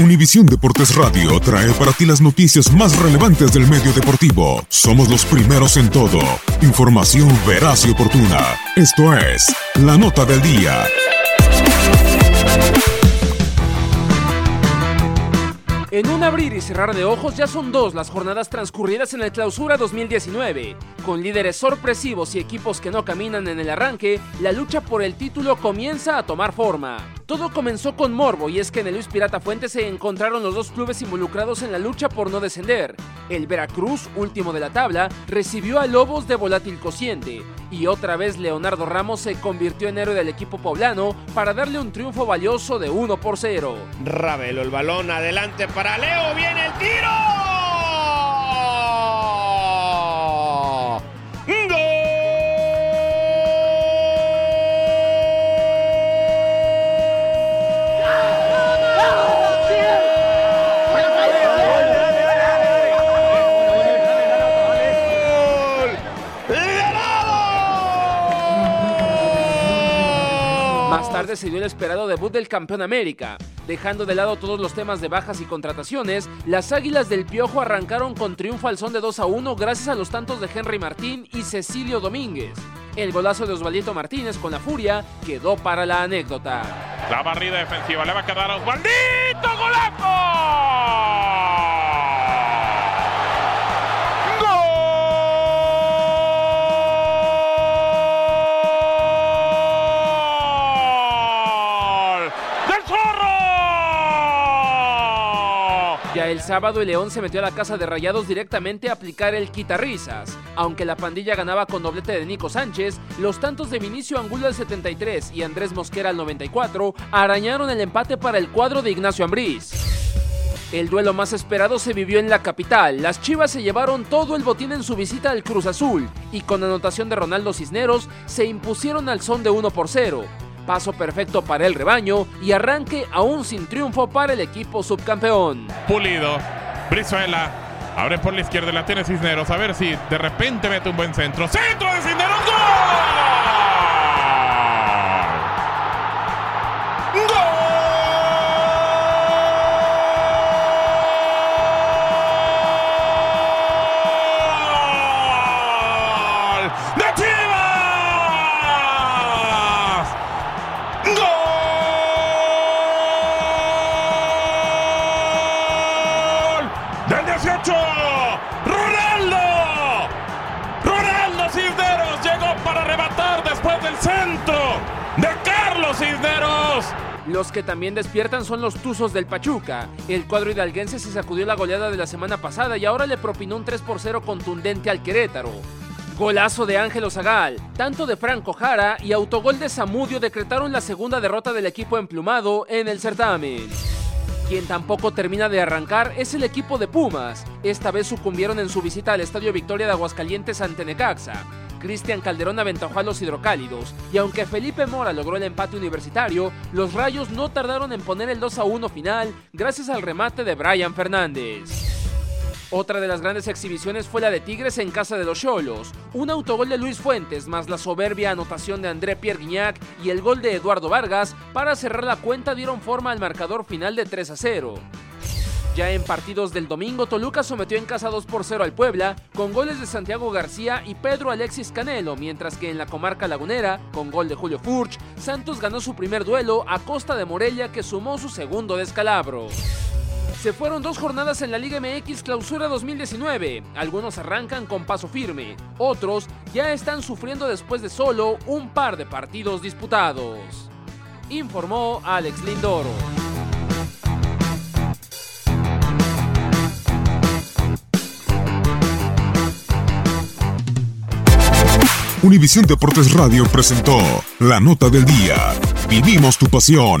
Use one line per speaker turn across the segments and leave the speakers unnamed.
Univisión Deportes Radio trae para ti las noticias más relevantes del medio deportivo. Somos los primeros en todo. Información veraz y oportuna. Esto es La Nota del Día.
En un abrir y cerrar de ojos ya son dos las jornadas transcurridas en el Clausura 2019. Con líderes sorpresivos y equipos que no caminan en el arranque, la lucha por el título comienza a tomar forma. Todo comenzó con Morbo y es que en el Luis Pirata Fuente se encontraron los dos clubes involucrados en la lucha por no descender. El Veracruz, último de la tabla, recibió a Lobos de volátil cociente. Y otra vez Leonardo Ramos se convirtió en héroe del equipo poblano para darle un triunfo valioso de 1 por 0.
Ravelo el balón adelante para Leo, viene el tiro.
Más tarde se dio el esperado debut del campeón América. Dejando de lado todos los temas de bajas y contrataciones, las Águilas del Piojo arrancaron con triunfo al son de 2 a 1 gracias a los tantos de Henry Martín y Cecilio Domínguez. El golazo de Osvaldito Martínez con la furia quedó para la anécdota.
La barrida defensiva le va a quedar a Osvaldito. ¡Golazo!
Ya el sábado el León se metió a la casa de Rayados directamente a aplicar el quitarrisas. Aunque la pandilla ganaba con doblete de Nico Sánchez, los tantos de Vinicio Angulo al 73 y Andrés Mosquera al 94 arañaron el empate para el cuadro de Ignacio Ambriz. El duelo más esperado se vivió en la capital. Las Chivas se llevaron todo el botín en su visita al Cruz Azul y con anotación de Ronaldo Cisneros se impusieron al son de 1 por 0. Paso perfecto para el rebaño y arranque aún sin triunfo para el equipo subcampeón.
Pulido. Brizuela. Abre por la izquierda, la tiene Cisneros. A ver si de repente mete un buen centro. ¡Centro de Cisneros! ¡Gol! ¡Del 18! ¡Ronaldo! ¡Ronaldo Cisneros llegó para arrebatar después del centro de Carlos Cisneros!
Los que también despiertan son los Tuzos del Pachuca. El cuadro hidalguense se sacudió la goleada de la semana pasada y ahora le propinó un 3 por 0 contundente al Querétaro. Golazo de Ángelo Zagal, tanto de Franco Jara y autogol de Zamudio decretaron la segunda derrota del equipo emplumado en el certamen. Quien tampoco termina de arrancar es el equipo de Pumas. Esta vez sucumbieron en su visita al Estadio Victoria de Aguascalientes ante Necaxa. Cristian Calderón aventajó a los hidrocálidos, y aunque Felipe Mora logró el empate universitario, los Rayos no tardaron en poner el 2 a 1 final gracias al remate de Brian Fernández. Otra de las grandes exhibiciones fue la de Tigres en casa de los Cholos. Un autogol de Luis Fuentes, más la soberbia anotación de André Pierre Guignac y el gol de Eduardo Vargas para cerrar la cuenta dieron forma al marcador final de 3 a 0. Ya en partidos del domingo, Toluca sometió en casa 2 por 0 al Puebla, con goles de Santiago García y Pedro Alexis Canelo, mientras que en la comarca lagunera, con gol de Julio Furch, Santos ganó su primer duelo a costa de Morelia, que sumó su segundo descalabro. Se fueron dos jornadas en la Liga MX Clausura 2019. Algunos arrancan con paso firme, otros ya están sufriendo después de solo un par de partidos disputados. Informó Alex Lindoro.
Univisión Deportes Radio presentó la nota del día. Vivimos tu pasión.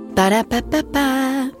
Ba-da-ba-ba-ba.